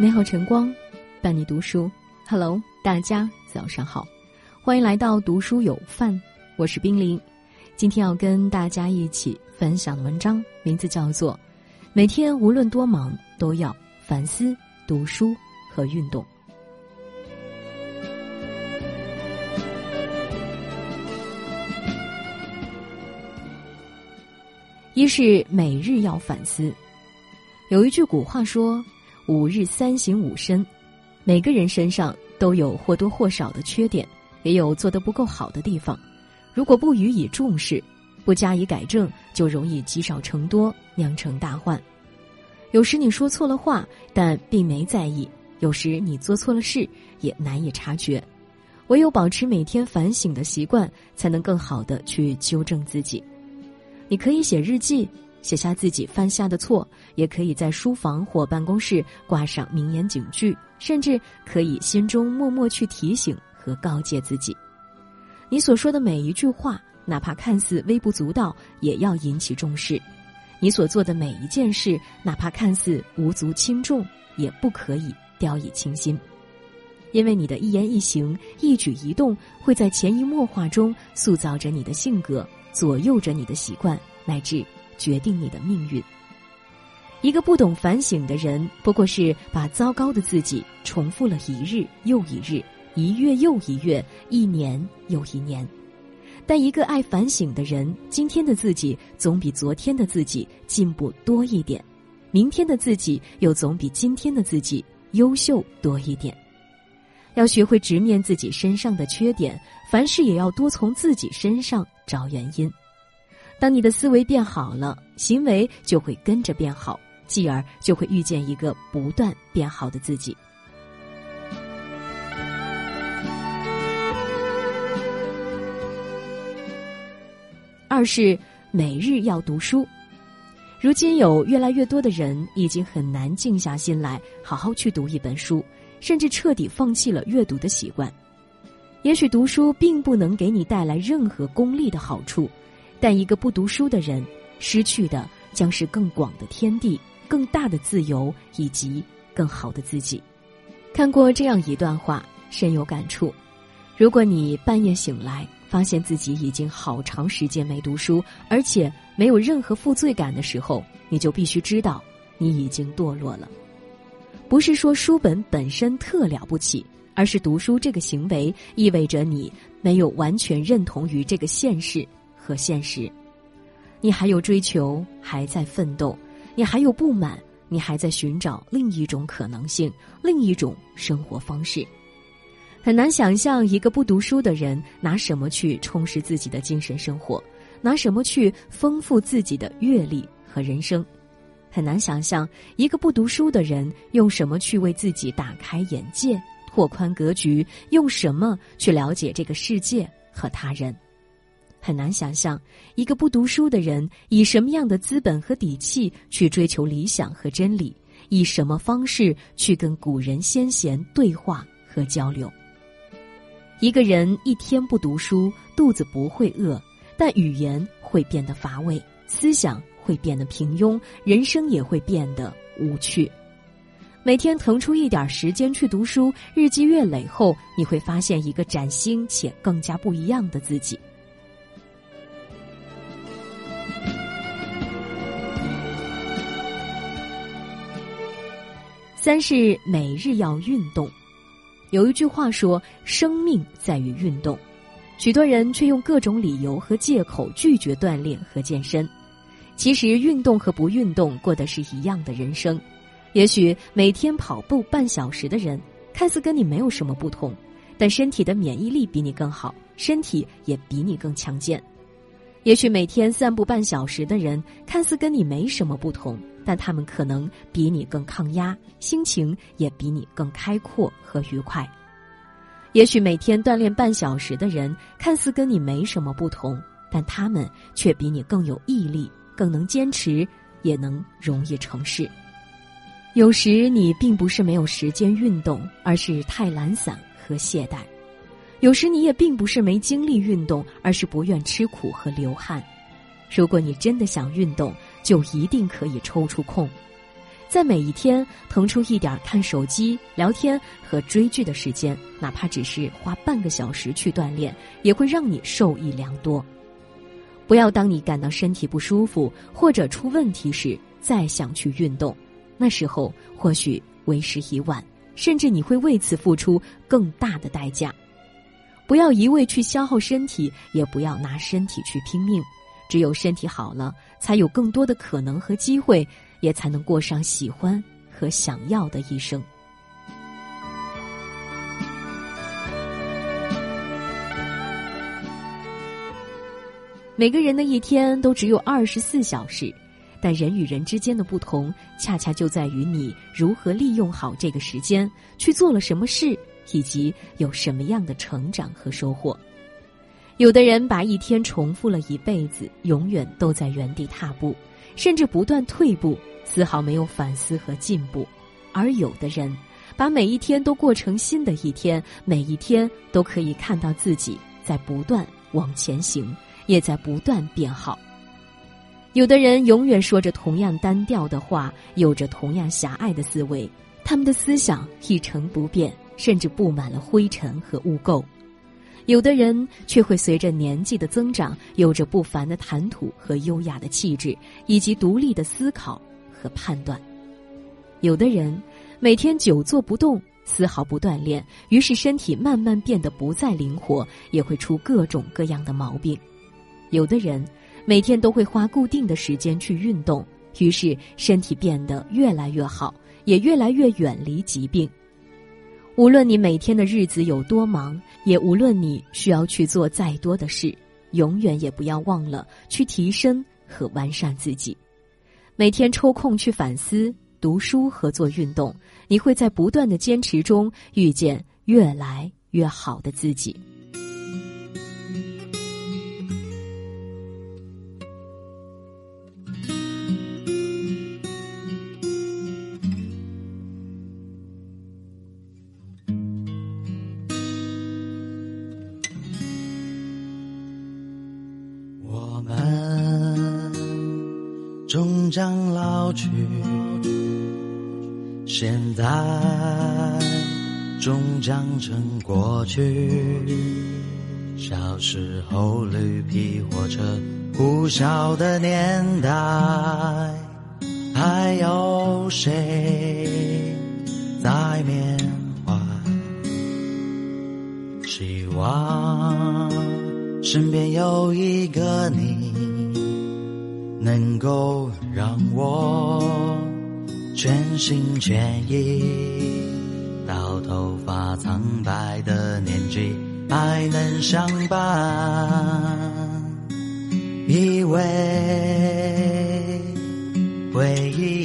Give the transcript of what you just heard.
美好晨光，伴你读书。Hello，大家早上好，欢迎来到读书有范，我是冰凌。今天要跟大家一起分享的文章，名字叫做《每天无论多忙，都要反思、读书和运动》。一是每日要反思。有一句古话说：“五日三省吾身。”每个人身上都有或多或少的缺点，也有做得不够好的地方。如果不予以重视，不加以改正，就容易积少成多，酿成大患。有时你说错了话，但并没在意；有时你做错了事，也难以察觉。唯有保持每天反省的习惯，才能更好的去纠正自己。你可以写日记，写下自己犯下的错；也可以在书房或办公室挂上名言警句，甚至可以心中默默去提醒和告诫自己。你所说的每一句话，哪怕看似微不足道，也要引起重视；你所做的每一件事，哪怕看似无足轻重，也不可以掉以轻心。因为你的一言一行、一举一动，会在潜移默化中塑造着你的性格。左右着你的习惯，乃至决定你的命运。一个不懂反省的人，不过是把糟糕的自己重复了一日又一日，一月又一月，一年又一年。但一个爱反省的人，今天的自己总比昨天的自己进步多一点，明天的自己又总比今天的自己优秀多一点。要学会直面自己身上的缺点，凡事也要多从自己身上找原因。当你的思维变好了，行为就会跟着变好，继而就会遇见一个不断变好的自己。二是每日要读书。如今有越来越多的人已经很难静下心来，好好去读一本书。甚至彻底放弃了阅读的习惯。也许读书并不能给你带来任何功利的好处，但一个不读书的人，失去的将是更广的天地、更大的自由以及更好的自己。看过这样一段话，深有感触：如果你半夜醒来，发现自己已经好长时间没读书，而且没有任何负罪感的时候，你就必须知道，你已经堕落了。不是说书本本身特了不起，而是读书这个行为意味着你没有完全认同于这个现实和现实，你还有追求，还在奋斗，你还有不满，你还在寻找另一种可能性，另一种生活方式。很难想象一个不读书的人拿什么去充实自己的精神生活，拿什么去丰富自己的阅历和人生。很难想象一个不读书的人用什么去为自己打开眼界、拓宽格局，用什么去了解这个世界和他人。很难想象一个不读书的人以什么样的资本和底气去追求理想和真理，以什么方式去跟古人先贤对话和交流。一个人一天不读书，肚子不会饿，但语言会变得乏味，思想。会变得平庸，人生也会变得无趣。每天腾出一点时间去读书，日积月累后，你会发现一个崭新且更加不一样的自己。三是每日要运动。有一句话说：“生命在于运动。”许多人却用各种理由和借口拒绝锻炼和健身。其实运动和不运动过的是一样的人生，也许每天跑步半小时的人，看似跟你没有什么不同，但身体的免疫力比你更好，身体也比你更强健；也许每天散步半小时的人，看似跟你没什么不同，但他们可能比你更抗压，心情也比你更开阔和愉快；也许每天锻炼半小时的人，看似跟你没什么不同，但他们却比你更有毅力。更能坚持，也能容易成事。有时你并不是没有时间运动，而是太懒散和懈怠；有时你也并不是没精力运动，而是不愿吃苦和流汗。如果你真的想运动，就一定可以抽出空。在每一天腾出一点看手机、聊天和追剧的时间，哪怕只是花半个小时去锻炼，也会让你受益良多。不要当你感到身体不舒服或者出问题时再想去运动，那时候或许为时已晚，甚至你会为此付出更大的代价。不要一味去消耗身体，也不要拿身体去拼命。只有身体好了，才有更多的可能和机会，也才能过上喜欢和想要的一生。每个人的一天都只有二十四小时，但人与人之间的不同，恰恰就在于你如何利用好这个时间，去做了什么事，以及有什么样的成长和收获。有的人把一天重复了一辈子，永远都在原地踏步，甚至不断退步，丝毫没有反思和进步；而有的人，把每一天都过成新的一天，每一天都可以看到自己在不断往前行，也在不断变好。有的人永远说着同样单调的话，有着同样狭隘的思维，他们的思想一成不变，甚至布满了灰尘和污垢。有的人却会随着年纪的增长，有着不凡的谈吐和优雅的气质，以及独立的思考和判断。有的人每天久坐不动，丝毫不锻炼，于是身体慢慢变得不再灵活，也会出各种各样的毛病。有的人每天都会花固定的时间去运动，于是身体变得越来越好，也越来越远离疾病。无论你每天的日子有多忙，也无论你需要去做再多的事，永远也不要忘了去提升和完善自己。每天抽空去反思、读书和做运动，你会在不断的坚持中遇见越来越好的自己。终将老去，现在终将成过去。小时候绿皮火车呼啸的年代，还有谁在缅怀？希望身边有一个你。能够让我全心全意到头发苍白的年纪还能相伴。依偎回忆